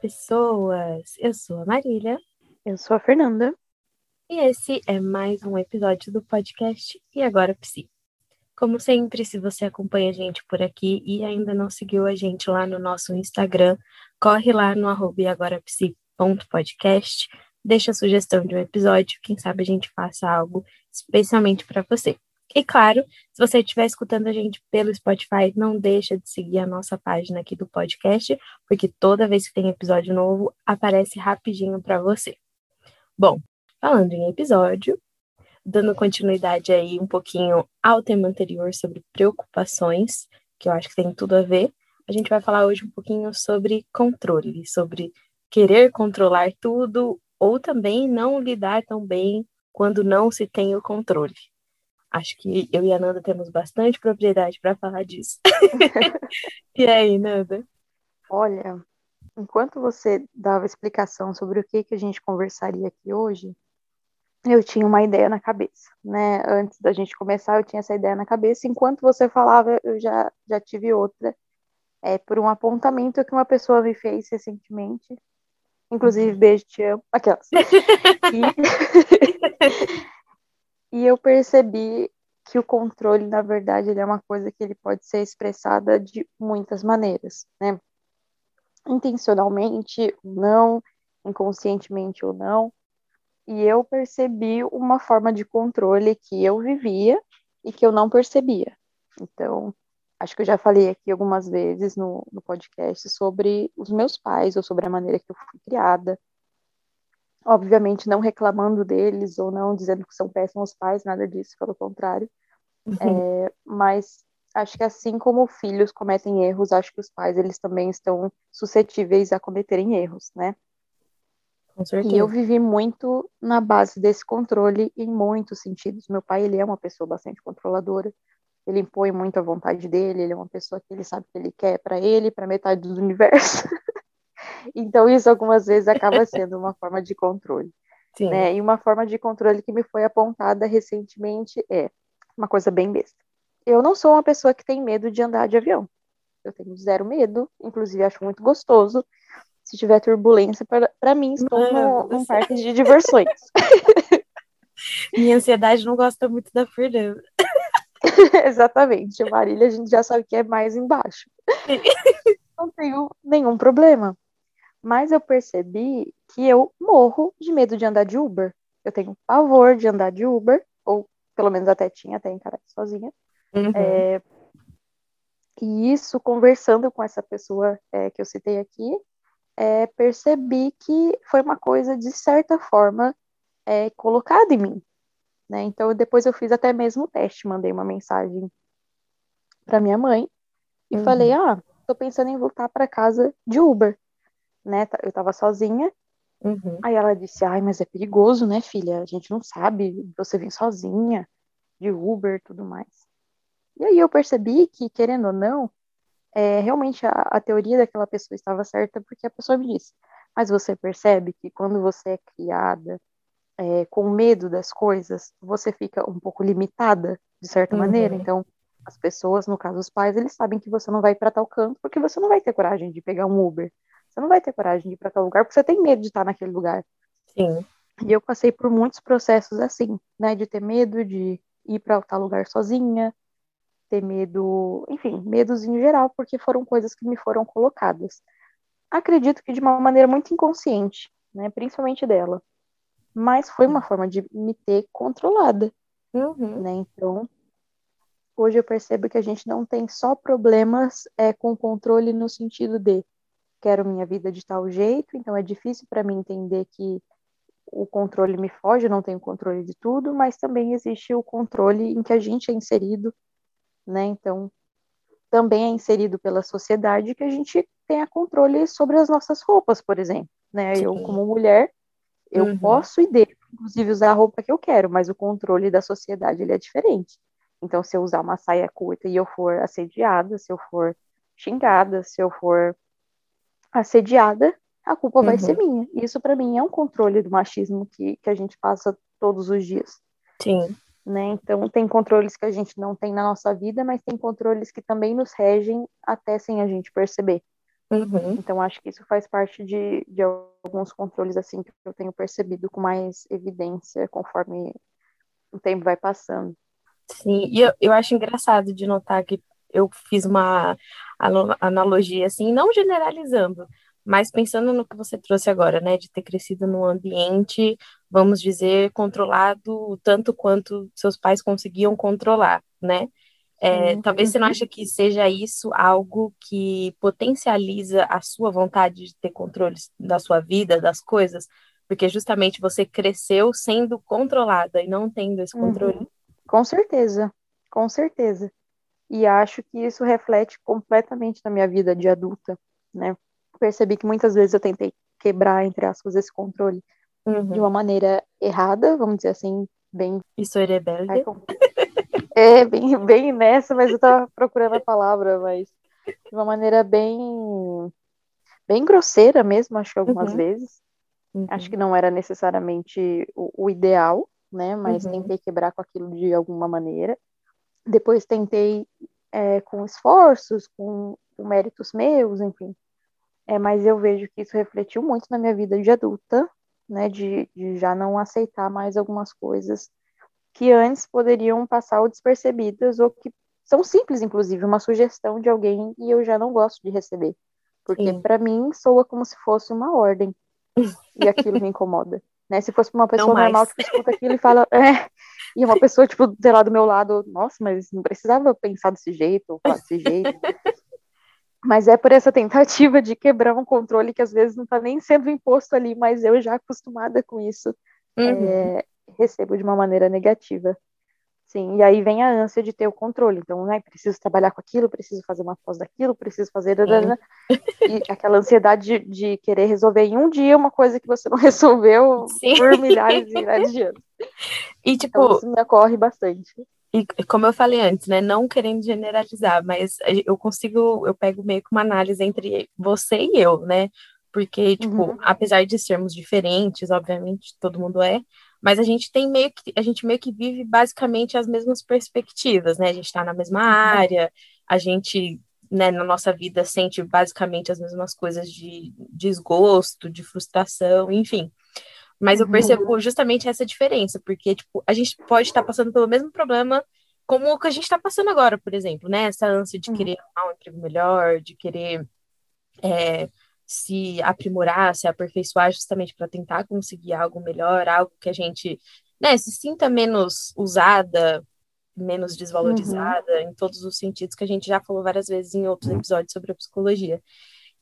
pessoas! Eu sou a Marília. Eu sou a Fernanda. E esse é mais um episódio do podcast E Agora Psi. Como sempre, se você acompanha a gente por aqui e ainda não seguiu a gente lá no nosso Instagram, corre lá no agorapsi.podcast, deixa a sugestão de um episódio, quem sabe a gente faça algo especialmente para você. E claro, se você estiver escutando a gente pelo Spotify, não deixa de seguir a nossa página aqui do podcast, porque toda vez que tem episódio novo, aparece rapidinho para você. Bom, falando em episódio, dando continuidade aí um pouquinho ao tema anterior sobre preocupações, que eu acho que tem tudo a ver, a gente vai falar hoje um pouquinho sobre controle, sobre querer controlar tudo ou também não lidar tão bem quando não se tem o controle. Acho que eu e a Nanda temos bastante propriedade para falar disso. e aí, Nanda? Olha, enquanto você dava explicação sobre o que, que a gente conversaria aqui hoje, eu tinha uma ideia na cabeça, né? Antes da gente começar, eu tinha essa ideia na cabeça. Enquanto você falava, eu já, já tive outra. É, por um apontamento que uma pessoa me fez recentemente. Inclusive, uhum. beijo, te amo. Aquelas. E... E eu percebi que o controle, na verdade, ele é uma coisa que ele pode ser expressada de muitas maneiras, né? Intencionalmente ou não, inconscientemente ou não. E eu percebi uma forma de controle que eu vivia e que eu não percebia. Então, acho que eu já falei aqui algumas vezes no, no podcast sobre os meus pais ou sobre a maneira que eu fui criada obviamente não reclamando deles ou não dizendo que são péssimos pais, nada disso, pelo contrário. Uhum. É, mas acho que assim como filhos cometem erros, acho que os pais eles também estão suscetíveis a cometerem erros, né? Com certeza. E eu vivi muito na base desse controle em muitos sentidos. Meu pai ele é uma pessoa bastante controladora. Ele impõe muito a vontade dele. Ele é uma pessoa que ele sabe o que ele quer para ele, para metade do universo. Então, isso algumas vezes acaba sendo uma forma de controle. Sim. Né? E uma forma de controle que me foi apontada recentemente é uma coisa bem besta. Eu não sou uma pessoa que tem medo de andar de avião. Eu tenho zero medo, inclusive acho muito gostoso. Se tiver turbulência, para mim, estou no, num parque de diversões. Minha ansiedade não gosta muito da Fernanda. Exatamente. Marília, a gente já sabe que é mais embaixo. Não tenho nenhum problema. Mas eu percebi que eu morro de medo de andar de Uber. Eu tenho pavor de andar de Uber, ou pelo menos até tinha, até encarar sozinha. Uhum. É, e isso, conversando com essa pessoa é, que eu citei aqui, é, percebi que foi uma coisa, de certa forma, é, colocada em mim. Né? Então, depois eu fiz até mesmo o teste, mandei uma mensagem para minha mãe e uhum. falei: Ah, tô pensando em voltar para casa de Uber né? Eu tava sozinha. Uhum. Aí ela disse: Ai, mas é perigoso, né, filha? A gente não sabe. Você vem sozinha, de Uber e tudo mais. E aí eu percebi que, querendo ou não, é, realmente a, a teoria daquela pessoa estava certa, porque a pessoa me disse: Mas você percebe que quando você é criada é, com medo das coisas, você fica um pouco limitada, de certa uhum. maneira. Então, as pessoas, no caso os pais, eles sabem que você não vai para tal canto, porque você não vai ter coragem de pegar um Uber. Você não vai ter coragem de ir para tal lugar porque você tem medo de estar naquele lugar. Sim. E eu passei por muitos processos assim, né? De ter medo de ir para tal lugar sozinha, ter medo, enfim, medos em geral, porque foram coisas que me foram colocadas. Acredito que de uma maneira muito inconsciente, né? Principalmente dela. Mas foi uma forma de me ter controlada. Uhum. Né? Então, hoje eu percebo que a gente não tem só problemas é, com controle no sentido de quero minha vida de tal jeito, então é difícil para mim entender que o controle me foge, eu não tenho controle de tudo, mas também existe o controle em que a gente é inserido, né? Então, também é inserido pela sociedade que a gente tenha controle sobre as nossas roupas, por exemplo, né? Sim. Eu como mulher, eu uhum. posso e devo, inclusive, usar a roupa que eu quero, mas o controle da sociedade ele é diferente. Então, se eu usar uma saia curta e eu for assediada, se eu for xingada, se eu for assediada, a culpa uhum. vai ser uhum. minha. Isso para mim é um controle do machismo que, que a gente passa todos os dias. Sim. Né? Então tem controles que a gente não tem na nossa vida, mas tem controles que também nos regem até sem a gente perceber. Uhum. Então, acho que isso faz parte de, de alguns controles, assim, que eu tenho percebido com mais evidência conforme o tempo vai passando. Sim, e eu, eu acho engraçado de notar que eu fiz uma analogia, assim, não generalizando, mas pensando no que você trouxe agora, né, de ter crescido num ambiente, vamos dizer, controlado tanto quanto seus pais conseguiam controlar, né? É, uhum. Talvez você não ache que seja isso algo que potencializa a sua vontade de ter controle da sua vida, das coisas, porque justamente você cresceu sendo controlada e não tendo esse controle. Uhum. Com certeza, com certeza. E acho que isso reflete completamente na minha vida de adulta, né? Percebi que muitas vezes eu tentei quebrar, entre aspas, esse controle uhum. de uma maneira errada, vamos dizer assim, bem. Isso é rebelde. É, bem, bem nessa, mas eu tava procurando a palavra, mas de uma maneira bem bem grosseira mesmo, acho que algumas uhum. vezes. Uhum. Acho que não era necessariamente o, o ideal, né? Mas uhum. tentei quebrar com aquilo de alguma maneira. Depois tentei é, com esforços, com, com, méritos meus, enfim. É, mas eu vejo que isso refletiu muito na minha vida de adulta, né? De, de já não aceitar mais algumas coisas que antes poderiam passar despercebidas ou que são simples, inclusive, uma sugestão de alguém e eu já não gosto de receber. Porque para mim soa como se fosse uma ordem. e aquilo me incomoda. Né? Se fosse uma pessoa normal que escuta aquilo e fala, é, e uma pessoa, tipo, sei lá, do meu lado, nossa, mas não precisava pensar desse jeito, ou falar desse jeito. mas é por essa tentativa de quebrar um controle que às vezes não está nem sendo imposto ali, mas eu já acostumada com isso. Uhum. É, recebo de uma maneira negativa. Sim, e aí vem a ânsia de ter o controle. Então, né, preciso trabalhar com aquilo, preciso fazer uma pós daquilo, preciso fazer. E aquela ansiedade de, de, querer resolver em um dia uma coisa que você não resolveu Sim. por milhares e milhares de anos. E, tipo. Então, isso me ocorre bastante. E como eu falei antes, né, não querendo generalizar, mas eu consigo, eu pego meio que uma análise entre você e eu, né? Porque, tipo, uhum. apesar de sermos diferentes, obviamente, todo mundo é, mas a gente tem meio que a gente meio que vive basicamente as mesmas perspectivas, né? A gente está na mesma área, a gente, né, na nossa vida sente basicamente as mesmas coisas de desgosto, de frustração, enfim. Mas eu uhum. percebo justamente essa diferença, porque tipo, a gente pode estar passando pelo mesmo problema como o que a gente está passando agora, por exemplo, né? Essa ânsia de uhum. querer um emprego melhor, de querer é, se aprimorar, se aperfeiçoar justamente para tentar conseguir algo melhor, algo que a gente né, se sinta menos usada, menos desvalorizada, uhum. em todos os sentidos que a gente já falou várias vezes em outros episódios sobre a psicologia.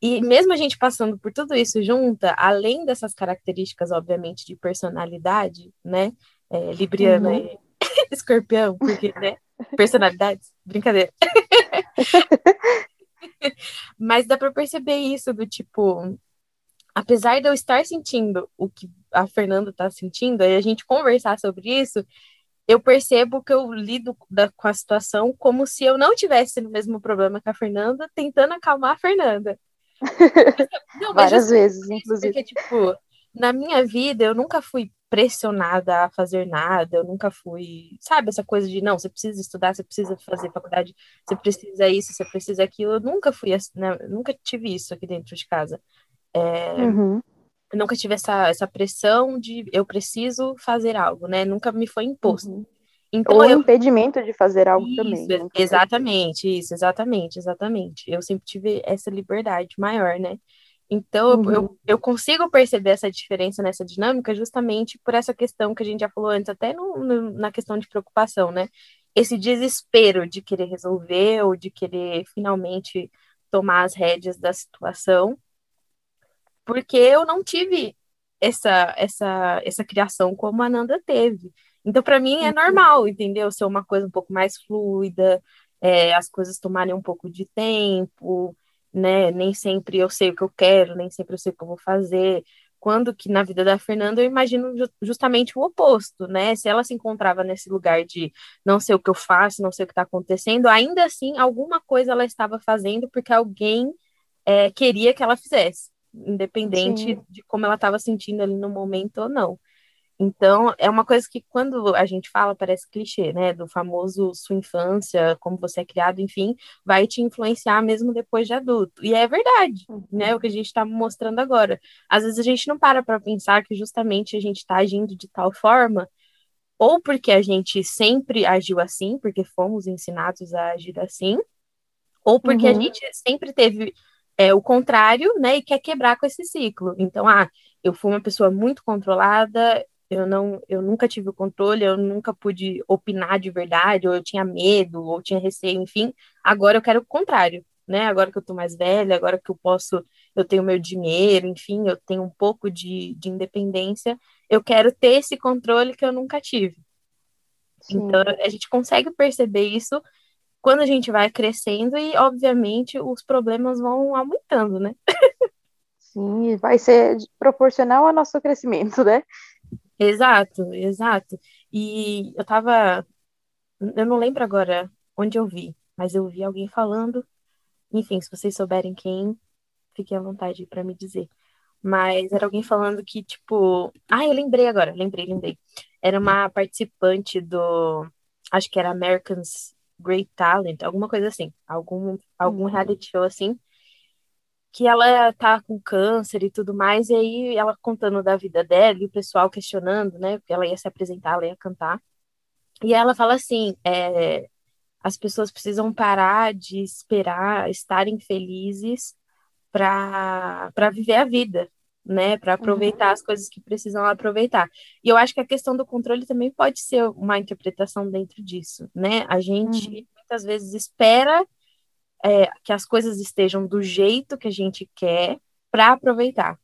E mesmo a gente passando por tudo isso junta, além dessas características, obviamente, de personalidade, né? É, Libriana uhum. e escorpião, porque, né? Personalidades, brincadeira. Mas dá para perceber isso do tipo, apesar de eu estar sentindo o que a Fernanda está sentindo, e a gente conversar sobre isso, eu percebo que eu lido da, com a situação como se eu não tivesse no mesmo problema que a Fernanda, tentando acalmar a Fernanda. Não, Várias vezes, inclusive. Porque, tipo, na minha vida eu nunca fui pressionada a fazer nada, eu nunca fui, sabe, essa coisa de não, você precisa estudar, você precisa fazer faculdade, você precisa isso, você precisa aquilo, eu nunca fui, né, nunca tive isso aqui dentro de casa. É, uhum. Eu nunca tive essa, essa pressão de eu preciso fazer algo, né? Nunca me foi imposto. Uhum. Então, Ou eu... impedimento de fazer algo isso, também. Né? Exatamente, isso, exatamente, exatamente. Eu sempre tive essa liberdade maior, né? Então, uhum. eu, eu consigo perceber essa diferença nessa dinâmica justamente por essa questão que a gente já falou antes, até no, no, na questão de preocupação, né? Esse desespero de querer resolver ou de querer finalmente tomar as rédeas da situação, porque eu não tive essa, essa, essa criação como a Nanda teve. Então, para mim, é uhum. normal, entendeu? Ser uma coisa um pouco mais fluida, é, as coisas tomarem um pouco de tempo, né? Nem sempre eu sei o que eu quero, nem sempre eu sei o que eu vou fazer. Quando que na vida da Fernanda eu imagino justamente o oposto, né? Se ela se encontrava nesse lugar de não sei o que eu faço, não sei o que está acontecendo, ainda assim alguma coisa ela estava fazendo porque alguém é, queria que ela fizesse, independente Sim. de como ela estava sentindo ali no momento ou não. Então, é uma coisa que quando a gente fala parece clichê, né? Do famoso sua infância, como você é criado, enfim, vai te influenciar mesmo depois de adulto. E é verdade, né? O que a gente está mostrando agora. Às vezes a gente não para para pensar que justamente a gente está agindo de tal forma, ou porque a gente sempre agiu assim, porque fomos ensinados a agir assim, ou porque uhum. a gente sempre teve é, o contrário, né? E quer quebrar com esse ciclo. Então, ah, eu fui uma pessoa muito controlada, eu não, eu nunca tive o controle, eu nunca pude opinar de verdade, ou eu tinha medo, ou tinha receio, enfim. Agora eu quero o contrário, né? Agora que eu tô mais velha, agora que eu posso, eu tenho meu dinheiro, enfim, eu tenho um pouco de, de independência, eu quero ter esse controle que eu nunca tive. Sim. Então a gente consegue perceber isso quando a gente vai crescendo e, obviamente, os problemas vão aumentando, né? Sim, vai ser proporcional ao nosso crescimento, né? Exato, exato. E eu tava. Eu não lembro agora onde eu vi, mas eu vi alguém falando. Enfim, se vocês souberem quem, fiquem à vontade para me dizer. Mas era alguém falando que, tipo. Ah, eu lembrei agora, lembrei, lembrei. Era uma participante do. Acho que era Americans Great Talent, alguma coisa assim. Algum, algum uhum. reality show assim que ela tá com câncer e tudo mais, e aí ela contando da vida dela e o pessoal questionando, né? Porque ela ia se apresentar, ela ia cantar. E ela fala assim: é, as pessoas precisam parar de esperar estarem felizes para viver a vida, né? Para aproveitar uhum. as coisas que precisam aproveitar. E eu acho que a questão do controle também pode ser uma interpretação dentro disso, né? A gente uhum. muitas vezes espera é, que as coisas estejam do jeito que a gente quer para aproveitar.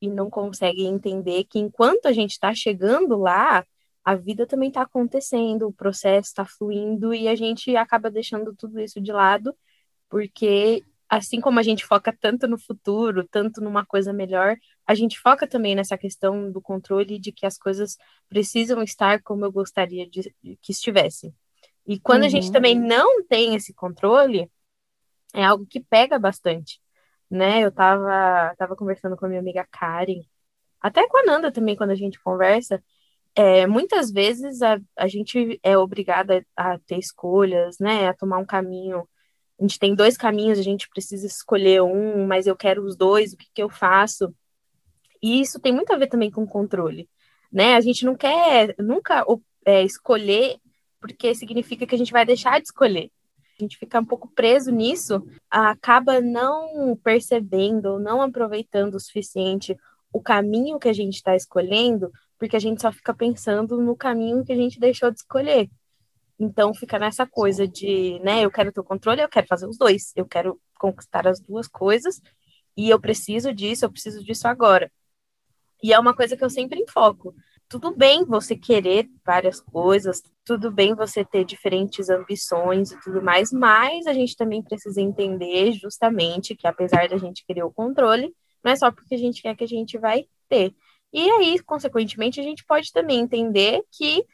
E não consegue entender que enquanto a gente está chegando lá, a vida também está acontecendo, o processo está fluindo e a gente acaba deixando tudo isso de lado, porque assim como a gente foca tanto no futuro, tanto numa coisa melhor, a gente foca também nessa questão do controle de que as coisas precisam estar como eu gostaria de, que estivessem. E quando uhum. a gente uhum. também não tem esse controle, é algo que pega bastante, né? Eu tava, tava conversando com a minha amiga Karen, até com a Nanda também, quando a gente conversa, é, muitas vezes a, a gente é obrigada a ter escolhas, né? A tomar um caminho. A gente tem dois caminhos, a gente precisa escolher um, mas eu quero os dois, o que, que eu faço? E isso tem muito a ver também com controle, né? A gente não quer nunca é, escolher, porque significa que a gente vai deixar de escolher a gente fica um pouco preso nisso, acaba não percebendo, não aproveitando o suficiente o caminho que a gente está escolhendo, porque a gente só fica pensando no caminho que a gente deixou de escolher. Então fica nessa coisa de, né, eu quero ter o controle, eu quero fazer os dois, eu quero conquistar as duas coisas e eu preciso disso, eu preciso disso agora. E é uma coisa que eu sempre enfoco tudo bem você querer várias coisas, tudo bem você ter diferentes ambições e tudo mais, mas a gente também precisa entender justamente que apesar da gente querer o controle, não é só porque a gente quer que a gente vai ter. E aí, consequentemente, a gente pode também entender que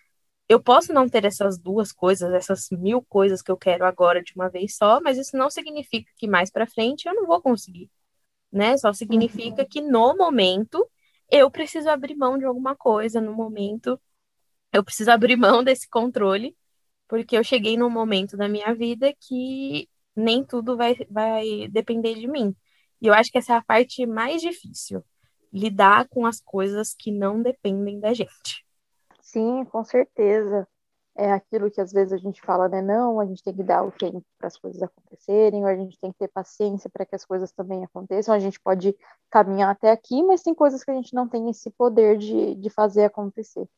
eu posso não ter essas duas coisas, essas mil coisas que eu quero agora de uma vez só, mas isso não significa que mais para frente eu não vou conseguir, né? Só significa uhum. que no momento eu preciso abrir mão de alguma coisa no momento, eu preciso abrir mão desse controle, porque eu cheguei num momento da minha vida que nem tudo vai, vai depender de mim. E eu acho que essa é a parte mais difícil, lidar com as coisas que não dependem da gente. Sim, com certeza é aquilo que às vezes a gente fala, né? Não, a gente tem que dar o tempo para as coisas acontecerem, ou a gente tem que ter paciência para que as coisas também aconteçam. A gente pode caminhar até aqui, mas tem coisas que a gente não tem esse poder de, de fazer acontecer.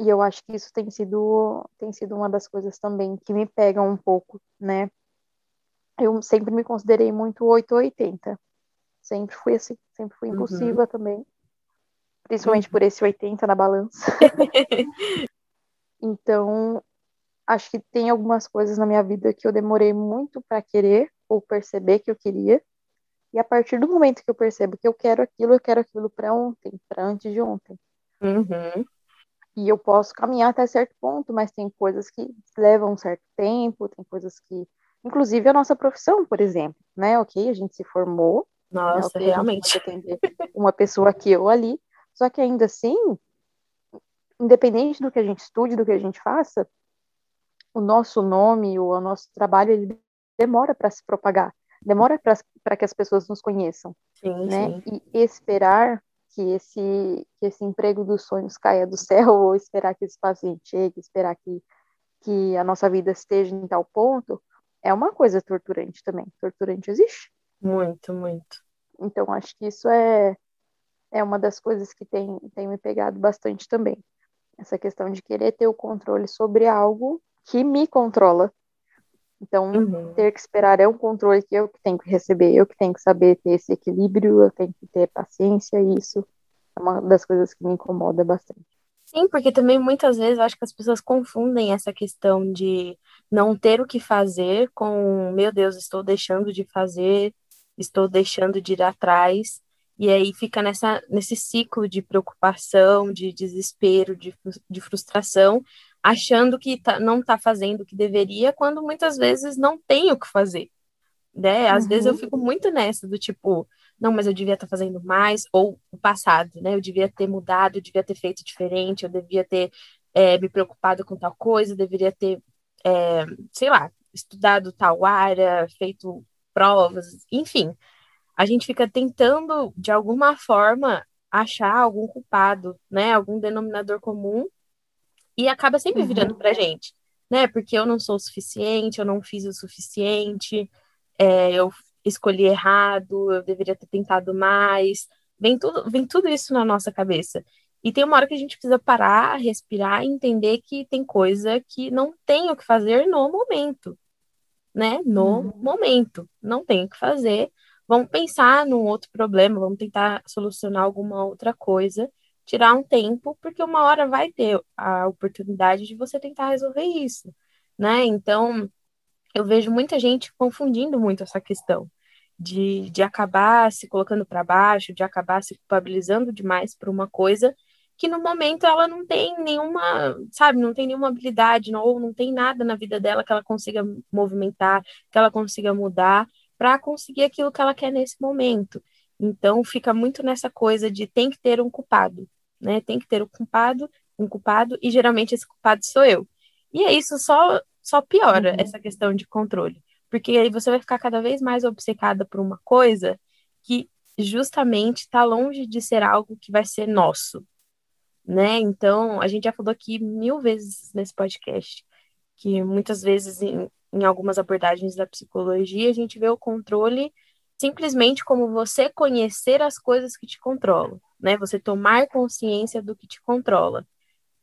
E eu acho que isso tem sido, tem sido uma das coisas também que me pegam um pouco, né? Eu sempre me considerei muito 880. Sempre fui assim, sempre fui uhum. impulsiva uhum. também. Principalmente uhum. por esse 80 na balança. Então, acho que tem algumas coisas na minha vida que eu demorei muito para querer ou perceber que eu queria. E a partir do momento que eu percebo que eu quero aquilo, eu quero aquilo para ontem, para antes de ontem. Uhum. E eu posso caminhar até certo ponto, mas tem coisas que levam um certo tempo, tem coisas que. Inclusive a nossa profissão, por exemplo, né? Ok, a gente se formou. Nossa, né? okay, realmente. atender uma pessoa aqui ou ali. Só que ainda assim, independente do que a gente estude, do que a gente faça, o nosso nome ou o nosso trabalho ele demora para se propagar, demora para que as pessoas nos conheçam, sim, né? Sim. E esperar que esse que esse emprego dos sonhos caia do céu ou esperar que esse paciente chegue, esperar que que a nossa vida esteja em tal ponto, é uma coisa torturante também. Torturante existe? Muito, muito. Então acho que isso é é uma das coisas que tem tem me pegado bastante também. Essa questão de querer ter o controle sobre algo que me controla. Então, uhum. ter que esperar é um controle que eu que tenho que receber, eu que tenho que saber ter esse equilíbrio, eu tenho que ter paciência, e isso é uma das coisas que me incomoda bastante. Sim, porque também muitas vezes eu acho que as pessoas confundem essa questão de não ter o que fazer com, meu Deus, estou deixando de fazer, estou deixando de ir atrás. E aí fica nessa, nesse ciclo de preocupação, de desespero, de, de frustração, achando que tá, não está fazendo o que deveria, quando muitas vezes não tem o que fazer. Né? Às uhum. vezes eu uhum. fico muito nessa, do tipo, não, mas eu devia estar tá fazendo mais, ou o passado, né? Eu devia ter mudado, eu devia ter feito diferente, eu devia ter é, me preocupado com tal coisa, eu deveria ter, é, sei lá, estudado tal área, feito provas, enfim a gente fica tentando, de alguma forma, achar algum culpado, né? Algum denominador comum e acaba sempre uhum. virando pra gente, né? Porque eu não sou o suficiente, eu não fiz o suficiente, é, eu escolhi errado, eu deveria ter tentado mais. Vem tudo, vem tudo isso na nossa cabeça. E tem uma hora que a gente precisa parar, respirar e entender que tem coisa que não tem o que fazer no momento, né? No uhum. momento. Não tem o que fazer vamos pensar num outro problema, vamos tentar solucionar alguma outra coisa, tirar um tempo, porque uma hora vai ter a oportunidade de você tentar resolver isso, né? Então, eu vejo muita gente confundindo muito essa questão de, de acabar se colocando para baixo, de acabar se culpabilizando demais por uma coisa que no momento ela não tem nenhuma, sabe, não tem nenhuma habilidade, não, ou não tem nada na vida dela que ela consiga movimentar, que ela consiga mudar, para conseguir aquilo que ela quer nesse momento. Então fica muito nessa coisa de tem que ter um culpado, né? Tem que ter um culpado, um culpado e geralmente esse culpado sou eu. E é isso só só piora uhum. essa questão de controle, porque aí você vai ficar cada vez mais obcecada por uma coisa que justamente está longe de ser algo que vai ser nosso, né? Então a gente já falou aqui mil vezes nesse podcast que muitas vezes em, em algumas abordagens da psicologia, a gente vê o controle simplesmente como você conhecer as coisas que te controlam, né? Você tomar consciência do que te controla.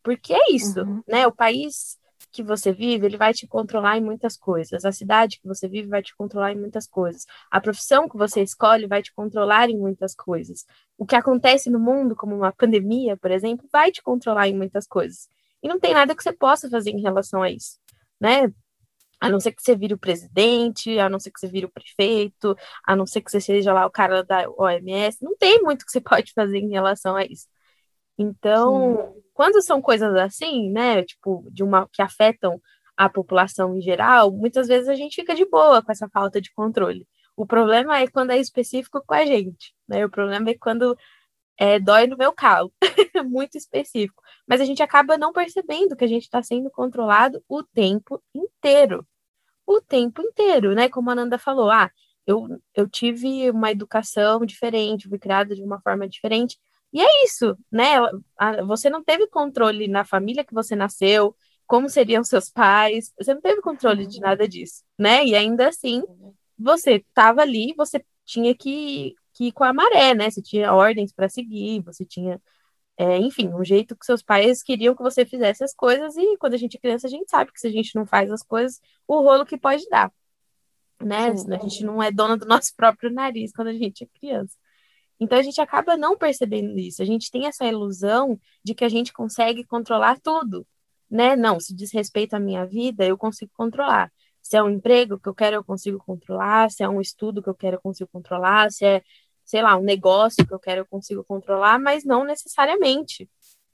Porque é isso, uhum. né? O país que você vive, ele vai te controlar em muitas coisas. A cidade que você vive vai te controlar em muitas coisas. A profissão que você escolhe vai te controlar em muitas coisas. O que acontece no mundo, como uma pandemia, por exemplo, vai te controlar em muitas coisas. E não tem nada que você possa fazer em relação a isso, né? A não ser que você vire o presidente, a não ser que você vire o prefeito, a não ser que você seja lá o cara da OMS, não tem muito que você pode fazer em relação a isso. Então, Sim. quando são coisas assim, né, tipo, de uma que afetam a população em geral, muitas vezes a gente fica de boa com essa falta de controle. O problema é quando é específico com a gente, né? O problema é quando é, dói no meu calo, muito específico. Mas a gente acaba não percebendo que a gente está sendo controlado o tempo inteiro. O tempo inteiro, né? Como a Nanda falou, ah, eu, eu tive uma educação diferente, fui criada de uma forma diferente. E é isso, né? Você não teve controle na família que você nasceu, como seriam seus pais, você não teve controle de nada disso, né? E ainda assim, você estava ali, você tinha que, que ir com a maré, né? Você tinha ordens para seguir, você tinha é, enfim, um jeito que seus pais queriam que você fizesse as coisas, e quando a gente é criança, a gente sabe que se a gente não faz as coisas, o rolo que pode dar. Né? A gente não é dona do nosso próprio nariz quando a gente é criança. Então a gente acaba não percebendo isso. A gente tem essa ilusão de que a gente consegue controlar tudo, né? Não, se diz respeito à minha vida, eu consigo controlar. Se é um emprego que eu quero, eu consigo controlar. Se é um estudo que eu quero, eu consigo controlar. Se é sei lá, um negócio que eu quero, eu consigo controlar, mas não necessariamente,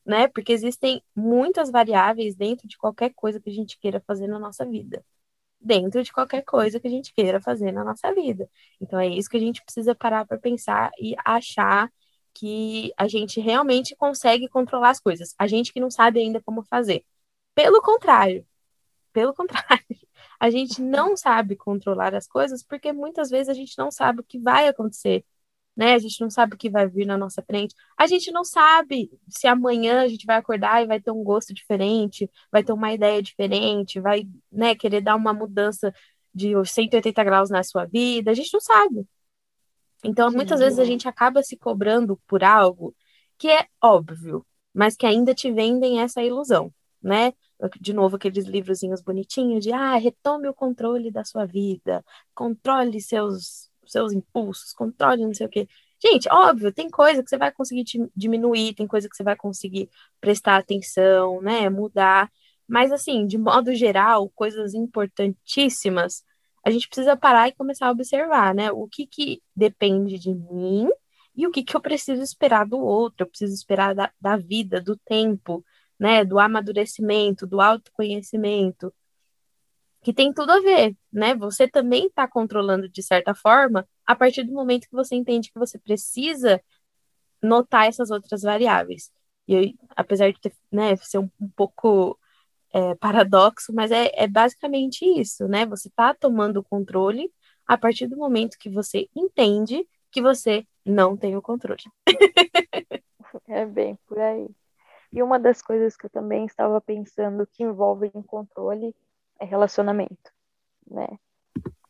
né? Porque existem muitas variáveis dentro de qualquer coisa que a gente queira fazer na nossa vida. Dentro de qualquer coisa que a gente queira fazer na nossa vida. Então é isso que a gente precisa parar para pensar e achar que a gente realmente consegue controlar as coisas. A gente que não sabe ainda como fazer. Pelo contrário, pelo contrário, a gente não sabe controlar as coisas porque muitas vezes a gente não sabe o que vai acontecer, né? A gente não sabe o que vai vir na nossa frente. A gente não sabe se amanhã a gente vai acordar e vai ter um gosto diferente, vai ter uma ideia diferente, vai, né, querer dar uma mudança de 180 graus na sua vida. A gente não sabe. Então, Sim, muitas vezes a gente acaba se cobrando por algo que é óbvio, mas que ainda te vendem essa ilusão, né? De novo, aqueles livrozinhos bonitinhos de ah, retome o controle da sua vida, controle seus seus impulsos, controle não sei o quê. Gente, óbvio, tem coisa que você vai conseguir diminuir, tem coisa que você vai conseguir prestar atenção, né, mudar, mas assim, de modo geral, coisas importantíssimas, a gente precisa parar e começar a observar, né, o que que depende de mim e o que que eu preciso esperar do outro, eu preciso esperar da, da vida, do tempo, né, do amadurecimento, do autoconhecimento, que tem tudo a ver, né? Você também está controlando de certa forma a partir do momento que você entende que você precisa notar essas outras variáveis. E apesar de ter, né, ser um, um pouco é, paradoxo, mas é, é basicamente isso, né? Você está tomando o controle a partir do momento que você entende que você não tem o controle. é bem por aí. E uma das coisas que eu também estava pensando que envolve controle é relacionamento, né?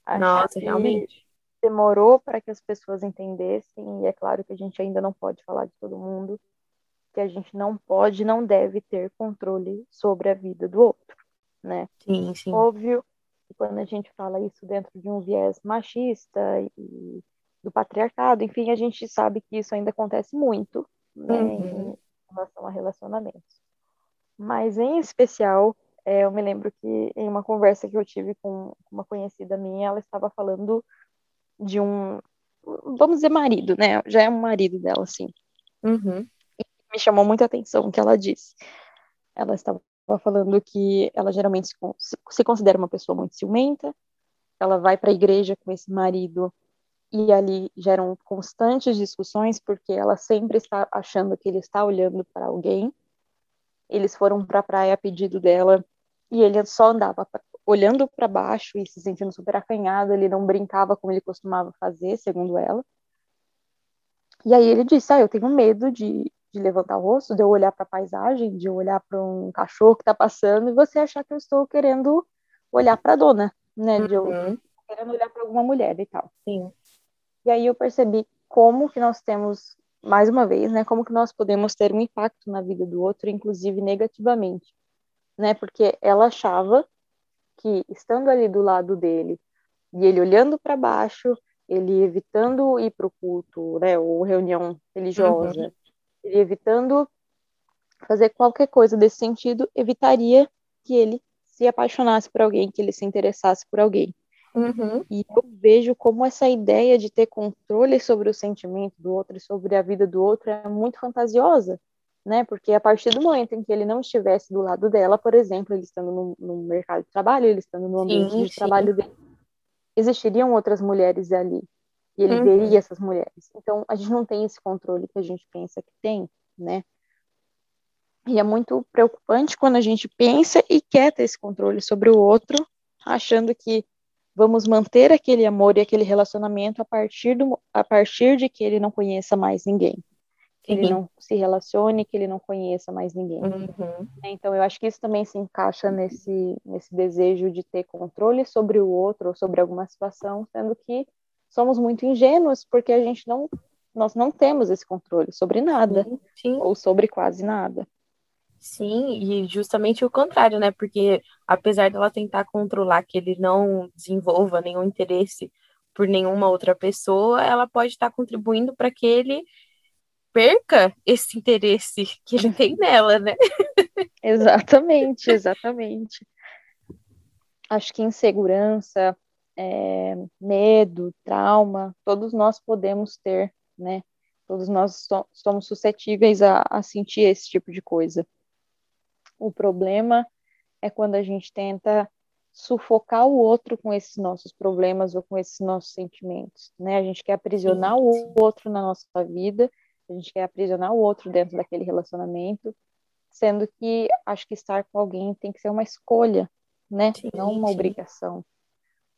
Acho Nossa, realmente. Demorou para que as pessoas entendessem, e é claro que a gente ainda não pode falar de todo mundo, que a gente não pode, não deve ter controle sobre a vida do outro, né? Sim, sim. Óbvio que quando a gente fala isso dentro de um viés machista e do patriarcado, enfim, a gente sabe que isso ainda acontece muito, né, uhum. em relação a relacionamentos. Mas, em especial, eu me lembro que em uma conversa que eu tive com uma conhecida minha, ela estava falando de um, vamos dizer, marido, né? Já é um marido dela, assim. Uhum. E me chamou muita atenção o que ela disse. Ela estava falando que ela geralmente se, se considera uma pessoa muito ciumenta, ela vai para a igreja com esse marido e ali geram constantes discussões porque ela sempre está achando que ele está olhando para alguém. Eles foram para a praia a pedido dela e ele só andava olhando para baixo e se sentindo super acanhado, ele não brincava como ele costumava fazer, segundo ela. E aí ele disse: Ah, eu tenho medo de, de levantar o rosto, de eu olhar para a paisagem, de eu olhar para um cachorro que está passando e você achar que eu estou querendo olhar para a dona, né? De eu uhum. querendo olhar para alguma mulher e tal. Sim. E aí eu percebi como que nós temos, mais uma vez, né? Como que nós podemos ter um impacto na vida do outro, inclusive negativamente né? Porque ela achava que estando ali do lado dele e ele olhando para baixo, ele evitando ir para o culto, né, ou reunião religiosa, uhum. ele evitando fazer qualquer coisa desse sentido, evitaria que ele se apaixonasse por alguém, que ele se interessasse por alguém. Uhum. E eu vejo como essa ideia de ter controle sobre o sentimento do outro e sobre a vida do outro é muito fantasiosa, né? Porque a partir do momento em que ele não estivesse do lado dela, por exemplo, ele estando no, no mercado de trabalho, ele estando no ambiente sim, de sim. trabalho dele, existiriam outras mulheres ali. E ele uhum. veria essas mulheres. Então, a gente não tem esse controle que a gente pensa que tem, né? E é muito preocupante quando a gente pensa e quer ter esse controle sobre o outro, achando que vamos manter aquele amor e aquele relacionamento a partir, do, a partir de que ele não conheça mais ninguém que ele não se relacione, que ele não conheça mais ninguém. Uhum. Então, eu acho que isso também se encaixa nesse, nesse desejo de ter controle sobre o outro ou sobre alguma situação, sendo que somos muito ingênuos porque a gente não, nós não temos esse controle sobre nada sim, sim. ou sobre quase nada. Sim, e justamente o contrário, né? Porque apesar dela tentar controlar que ele não desenvolva nenhum interesse por nenhuma outra pessoa, ela pode estar contribuindo para que ele perca esse interesse que ele tem nela, né? exatamente, exatamente. Acho que insegurança, é, medo, trauma, todos nós podemos ter, né? Todos nós so somos suscetíveis a, a sentir esse tipo de coisa. O problema é quando a gente tenta sufocar o outro com esses nossos problemas ou com esses nossos sentimentos, né? A gente quer aprisionar sim, sim. o outro na nossa vida a gente quer aprisionar o outro dentro daquele relacionamento, sendo que acho que estar com alguém tem que ser uma escolha, né? Sim, não uma sim. obrigação.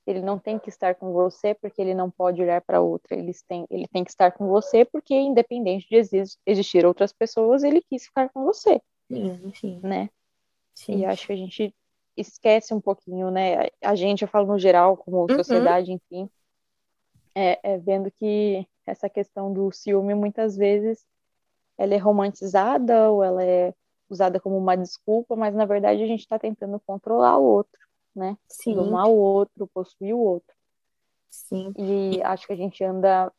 Ele não tem que estar com você porque ele não pode olhar para outra. Ele tem, ele tem que estar com você porque, independente de existir outras pessoas, ele quis ficar com você. Sim, sim. Né? Sim. E acho que a gente esquece um pouquinho, né? A gente, eu falo no geral, como uhum. sociedade, enfim, é, é vendo que essa questão do ciúme muitas vezes ela é romantizada ou ela é usada como uma desculpa, mas na verdade a gente está tentando controlar o outro, né? Sim. Domar o outro, possuir o outro. Sim. E acho que a gente anda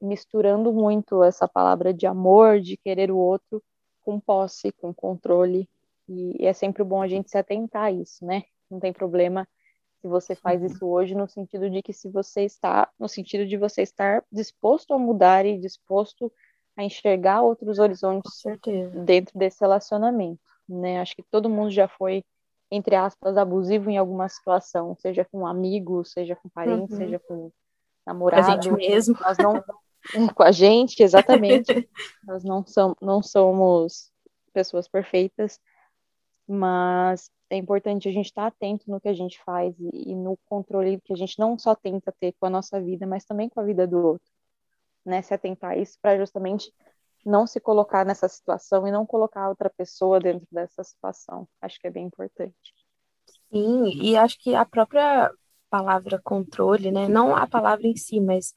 misturando muito essa palavra de amor, de querer o outro, com posse, com controle. E é sempre bom a gente se atentar a isso, né? Não tem problema se você faz isso hoje, no sentido de que se você está, no sentido de você estar disposto a mudar e disposto a enxergar outros horizontes dentro desse relacionamento, né? Acho que todo mundo já foi, entre aspas, abusivo em alguma situação, seja com um amigo, seja com parente, uhum. seja com namorado. A gente mesmo. Nós não, com a gente, exatamente. nós não, não somos pessoas perfeitas, mas é importante a gente estar atento no que a gente faz e, e, no controle que a gente não só tenta ter com a nossa vida, mas também com a vida do outro, né? Se atentar a isso para justamente não se colocar nessa situação e não colocar outra pessoa dentro dessa situação. Acho que é bem importante. Sim, e acho que a própria palavra controle, né? Não a palavra em si, mas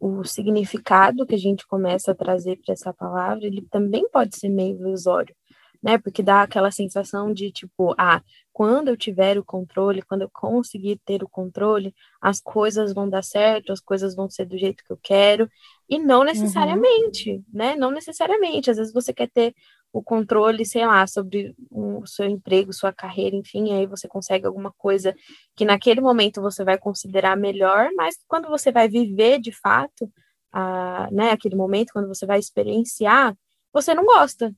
o significado que a gente começa a trazer para essa palavra, ele também pode ser meio ilusório né? Porque dá aquela sensação de tipo, ah, quando eu tiver o controle, quando eu conseguir ter o controle, as coisas vão dar certo, as coisas vão ser do jeito que eu quero, e não necessariamente, uhum. né? Não necessariamente. Às vezes você quer ter o controle, sei lá, sobre o seu emprego, sua carreira, enfim, aí você consegue alguma coisa que naquele momento você vai considerar melhor, mas quando você vai viver de fato, a, né, aquele momento, quando você vai experienciar, você não gosta,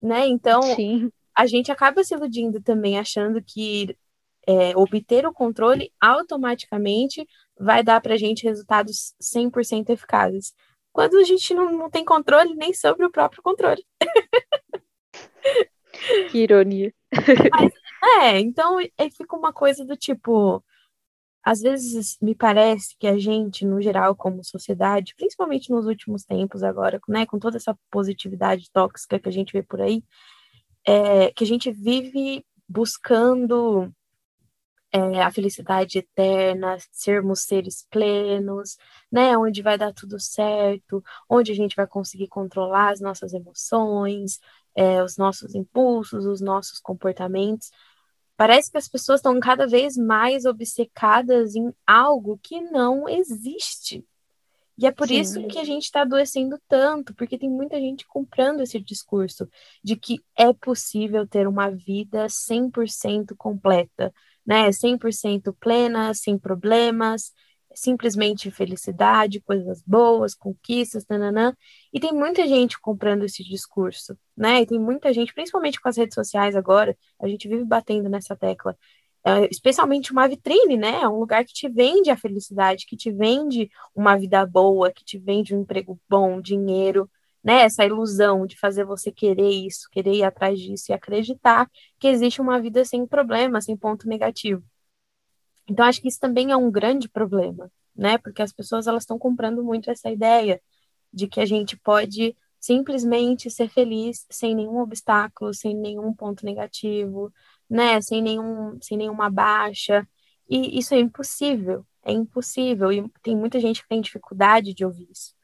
né? Então, Sim. a gente acaba se iludindo também, achando que é, obter o controle automaticamente vai dar para a gente resultados 100% eficazes. Quando a gente não, não tem controle nem sobre o próprio controle. Que ironia. Mas, é, então é, fica uma coisa do tipo. Às vezes me parece que a gente, no geral, como sociedade, principalmente nos últimos tempos agora, né, com toda essa positividade tóxica que a gente vê por aí, é, que a gente vive buscando é, a felicidade eterna, sermos seres plenos, né, onde vai dar tudo certo, onde a gente vai conseguir controlar as nossas emoções, é, os nossos impulsos, os nossos comportamentos. Parece que as pessoas estão cada vez mais obcecadas em algo que não existe. E é por Sim. isso que a gente está adoecendo tanto, porque tem muita gente comprando esse discurso de que é possível ter uma vida 100% completa, né? 100% plena, sem problemas, simplesmente felicidade, coisas boas, conquistas, nananã. E tem muita gente comprando esse discurso, né? E tem muita gente, principalmente com as redes sociais agora, a gente vive batendo nessa tecla. É, especialmente uma vitrine, né? É um lugar que te vende a felicidade, que te vende uma vida boa, que te vende um emprego bom, dinheiro, né? Essa ilusão de fazer você querer isso, querer ir atrás disso e acreditar que existe uma vida sem problema, sem ponto negativo. Então, acho que isso também é um grande problema, né? Porque as pessoas elas estão comprando muito essa ideia de que a gente pode simplesmente ser feliz sem nenhum obstáculo, sem nenhum ponto negativo, né? Sem nenhum, sem nenhuma baixa. E isso é impossível, é impossível. E tem muita gente que tem dificuldade de ouvir isso,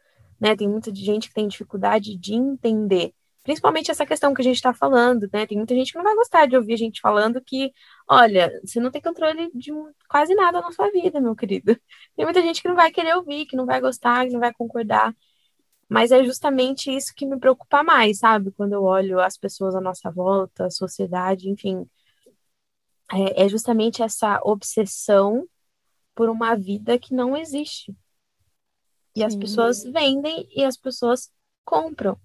né? Tem muita gente que tem dificuldade de entender Principalmente essa questão que a gente está falando, né? Tem muita gente que não vai gostar de ouvir a gente falando que, olha, você não tem controle de quase nada na sua vida, meu querido. Tem muita gente que não vai querer ouvir, que não vai gostar, que não vai concordar. Mas é justamente isso que me preocupa mais, sabe? Quando eu olho as pessoas à nossa volta, a sociedade, enfim. É, é justamente essa obsessão por uma vida que não existe. E Sim. as pessoas vendem e as pessoas compram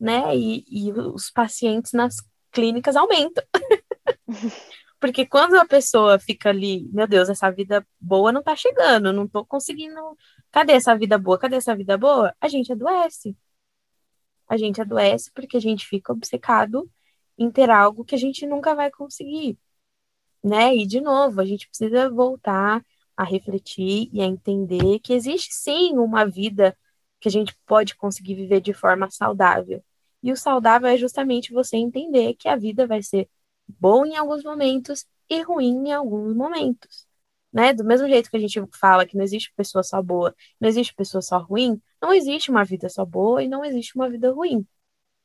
né? E, e os pacientes nas clínicas aumentam. Porque quando a pessoa fica ali, meu Deus, essa vida boa não tá chegando, não tô conseguindo. Cadê essa vida boa? Cadê essa vida boa? A gente adoece. a gente adoece porque a gente fica obcecado em ter algo que a gente nunca vai conseguir, né? E de novo, a gente precisa voltar a refletir e a entender que existe sim uma vida que a gente pode conseguir viver de forma saudável. E o saudável é justamente você entender que a vida vai ser boa em alguns momentos e ruim em alguns momentos. Né? Do mesmo jeito que a gente fala que não existe pessoa só boa, não existe pessoa só ruim, não existe uma vida só boa e não existe uma vida ruim,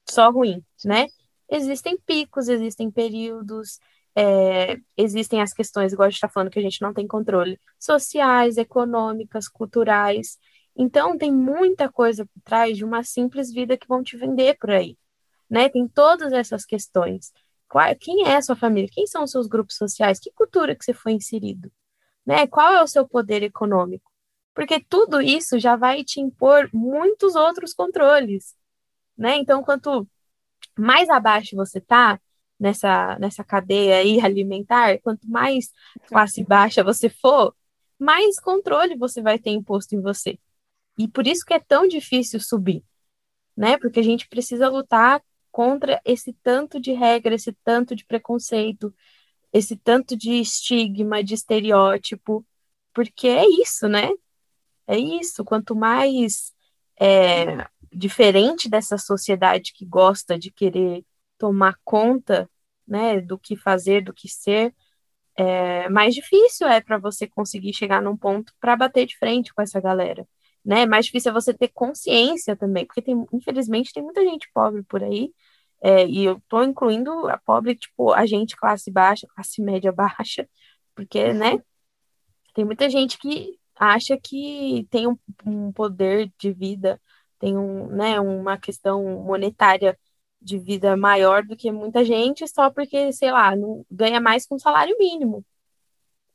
só ruim, né? Existem picos, existem períodos, é, existem as questões, igual a gente está falando, que a gente não tem controle, sociais, econômicas, culturais. Então, tem muita coisa por trás de uma simples vida que vão te vender por aí. Né? Tem todas essas questões. Qual, quem é a sua família? Quem são os seus grupos sociais? Que cultura que você foi inserido? Né? Qual é o seu poder econômico? Porque tudo isso já vai te impor muitos outros controles. Né? Então, quanto mais abaixo você está, nessa, nessa cadeia aí alimentar, quanto mais classe baixa você for, mais controle você vai ter imposto em você. E por isso que é tão difícil subir, né? Porque a gente precisa lutar contra esse tanto de regra, esse tanto de preconceito, esse tanto de estigma, de estereótipo, porque é isso, né? É isso. Quanto mais é, diferente dessa sociedade que gosta de querer tomar conta, né, do que fazer, do que ser, é, mais difícil é para você conseguir chegar num ponto para bater de frente com essa galera, né? Mais difícil é você ter consciência também, porque tem, infelizmente tem muita gente pobre por aí, é, e eu tô incluindo a pobre, tipo, a gente classe baixa, classe média baixa, porque, né? Tem muita gente que acha que tem um, um poder de vida, tem um, né, uma questão monetária de vida maior do que muita gente só porque, sei lá, não ganha mais com salário mínimo.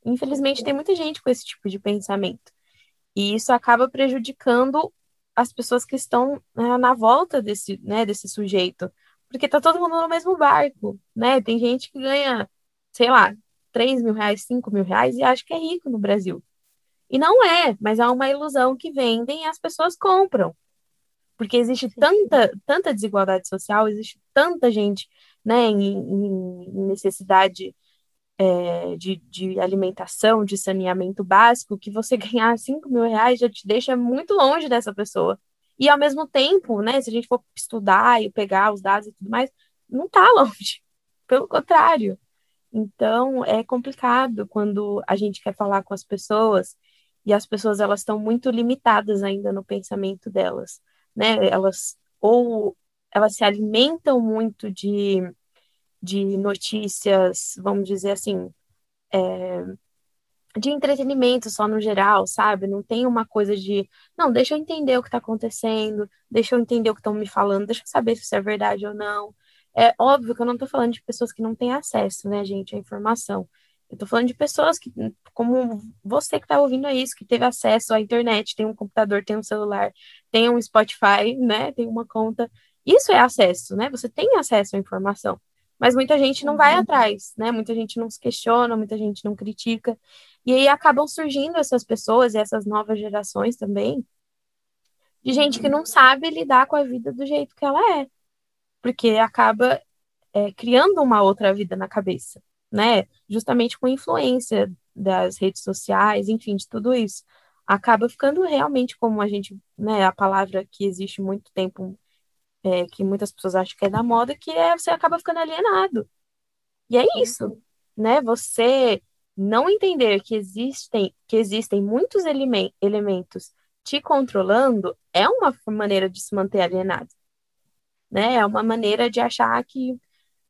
Infelizmente, tem muita gente com esse tipo de pensamento. E isso acaba prejudicando as pessoas que estão né, na volta desse, né, desse sujeito. Porque tá todo mundo no mesmo barco, né? Tem gente que ganha, sei lá, 3 mil reais, 5 mil reais e acha que é rico no Brasil. E não é, mas é uma ilusão que vendem e as pessoas compram porque existe tanta, tanta desigualdade social, existe tanta gente né, em, em necessidade é, de, de alimentação, de saneamento básico, que você ganhar 5 mil reais já te deixa muito longe dessa pessoa. E ao mesmo tempo, né, se a gente for estudar e pegar os dados e tudo mais, não está longe. Pelo contrário. Então, é complicado quando a gente quer falar com as pessoas e as pessoas elas estão muito limitadas ainda no pensamento delas né? Elas ou elas se alimentam muito de, de notícias, vamos dizer assim, é, de entretenimento só no geral, sabe? Não tem uma coisa de, não, deixa eu entender o que está acontecendo, deixa eu entender o que estão me falando, deixa eu saber se isso é verdade ou não. É óbvio que eu não estou falando de pessoas que não têm acesso, né, gente, à informação. Eu tô falando de pessoas que, como você que tá ouvindo isso, que teve acesso à internet, tem um computador, tem um celular, tem um Spotify, né? Tem uma conta. Isso é acesso, né? Você tem acesso à informação. Mas muita gente não vai uhum. atrás, né? Muita gente não se questiona, muita gente não critica. E aí acabam surgindo essas pessoas e essas novas gerações também, de gente que não sabe lidar com a vida do jeito que ela é. Porque acaba é, criando uma outra vida na cabeça né? Justamente com influência das redes sociais, enfim, de tudo isso. Acaba ficando realmente como a gente, né, a palavra que existe muito tempo, é, que muitas pessoas acham que é da moda, que é você acaba ficando alienado. E é isso, né? Você não entender que existem, que existem muitos elementos te controlando é uma maneira de se manter alienado. Né? É uma maneira de achar que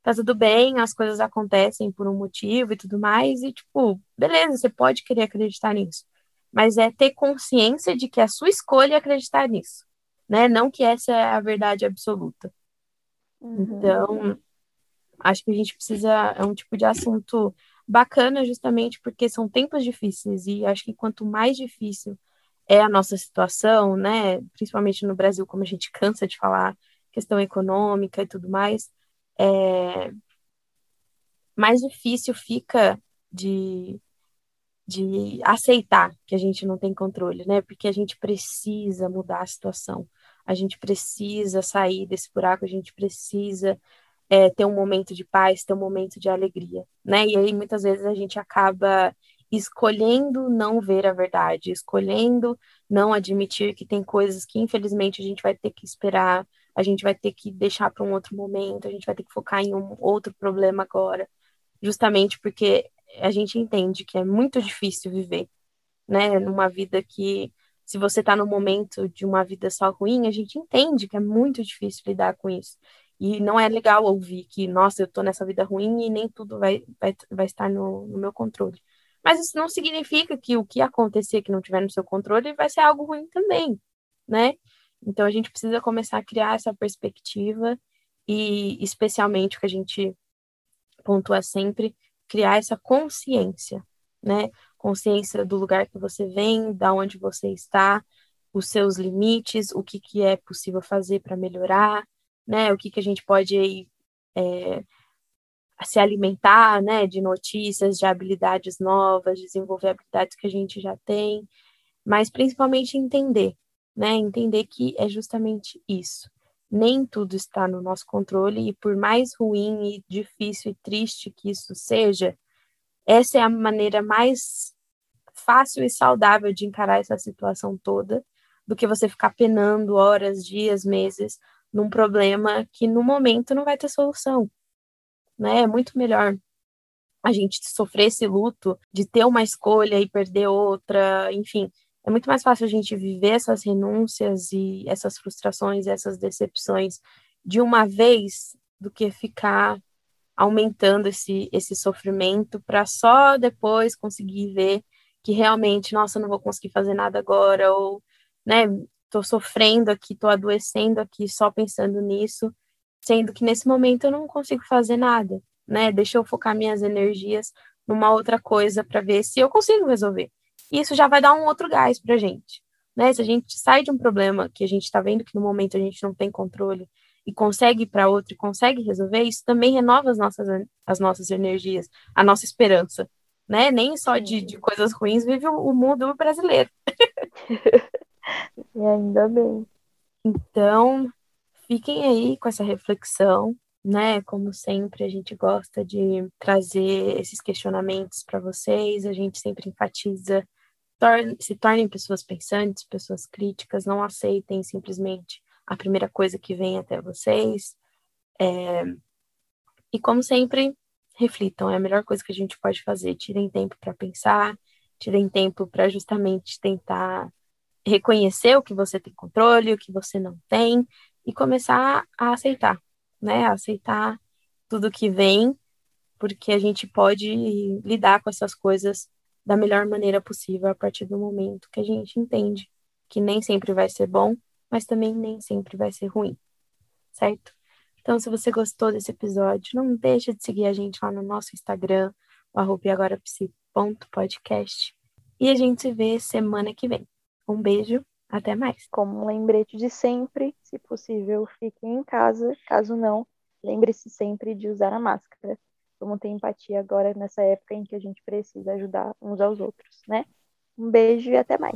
tá tudo bem, as coisas acontecem por um motivo e tudo mais, e tipo, beleza, você pode querer acreditar nisso, mas é ter consciência de que é a sua escolha é acreditar nisso, né? Não que essa é a verdade absoluta. Uhum. Então, acho que a gente precisa, é um tipo de assunto bacana justamente porque são tempos difíceis, e acho que quanto mais difícil é a nossa situação, né, principalmente no Brasil, como a gente cansa de falar, questão econômica e tudo mais, é, mais difícil fica de, de aceitar que a gente não tem controle, né? Porque a gente precisa mudar a situação. A gente precisa sair desse buraco, a gente precisa é, ter um momento de paz, ter um momento de alegria, né? E aí muitas vezes a gente acaba escolhendo não ver a verdade, escolhendo não admitir que tem coisas que infelizmente a gente vai ter que esperar, a gente vai ter que deixar para um outro momento, a gente vai ter que focar em um outro problema agora, justamente porque a gente entende que é muito difícil viver, né, numa vida que se você está no momento de uma vida só ruim, a gente entende que é muito difícil lidar com isso. E não é legal ouvir que, nossa, eu estou nessa vida ruim e nem tudo vai, vai, vai estar no, no meu controle. Mas isso não significa que o que acontecer que não tiver no seu controle vai ser algo ruim também, né? Então a gente precisa começar a criar essa perspectiva e, especialmente, o que a gente pontua sempre, criar essa consciência, né? Consciência do lugar que você vem, da onde você está, os seus limites, o que, que é possível fazer para melhorar, né? O que, que a gente pode é, se alimentar, né, de notícias, de habilidades novas, desenvolver habilidades que a gente já tem, mas principalmente entender, né, entender que é justamente isso. Nem tudo está no nosso controle e por mais ruim e difícil e triste que isso seja, essa é a maneira mais fácil e saudável de encarar essa situação toda, do que você ficar penando horas, dias, meses num problema que no momento não vai ter solução né? É muito melhor a gente sofrer esse luto de ter uma escolha e perder outra, enfim. É muito mais fácil a gente viver essas renúncias e essas frustrações, essas decepções de uma vez do que ficar aumentando esse, esse sofrimento para só depois conseguir ver que realmente, nossa, não vou conseguir fazer nada agora, ou, né, tô sofrendo aqui, tô adoecendo aqui só pensando nisso sendo que nesse momento eu não consigo fazer nada, né? Deixa eu focar minhas energias numa outra coisa para ver se eu consigo resolver. Isso já vai dar um outro gás para a gente, né? Se a gente sai de um problema que a gente está vendo que no momento a gente não tem controle e consegue ir para outro e consegue resolver, isso também renova as nossas, as nossas energias, a nossa esperança, né? Nem só de, de coisas ruins vive o, o mundo brasileiro. e ainda bem. Então, fiquem aí com essa reflexão, né? Como sempre, a gente gosta de trazer esses questionamentos para vocês, a gente sempre enfatiza, se tornem pessoas pensantes, pessoas críticas, não aceitem simplesmente a primeira coisa que vem até vocês. É... E como sempre, reflitam, é a melhor coisa que a gente pode fazer. Tirem tempo para pensar, tirem tempo para justamente tentar reconhecer o que você tem controle, o que você não tem, e começar a aceitar, né? A aceitar tudo que vem, porque a gente pode lidar com essas coisas da melhor maneira possível a partir do momento que a gente entende que nem sempre vai ser bom, mas também nem sempre vai ser ruim, certo? Então, se você gostou desse episódio, não deixe de seguir a gente lá no nosso Instagram, agorapsi.podcast. E a gente se vê semana que vem. Um beijo até mais. Como um lembrete de sempre, se possível, fiquem em casa. Caso não, lembre-se sempre de usar a máscara. Vamos ter empatia agora nessa época em que a gente precisa ajudar uns aos outros, né? Um beijo e até mais.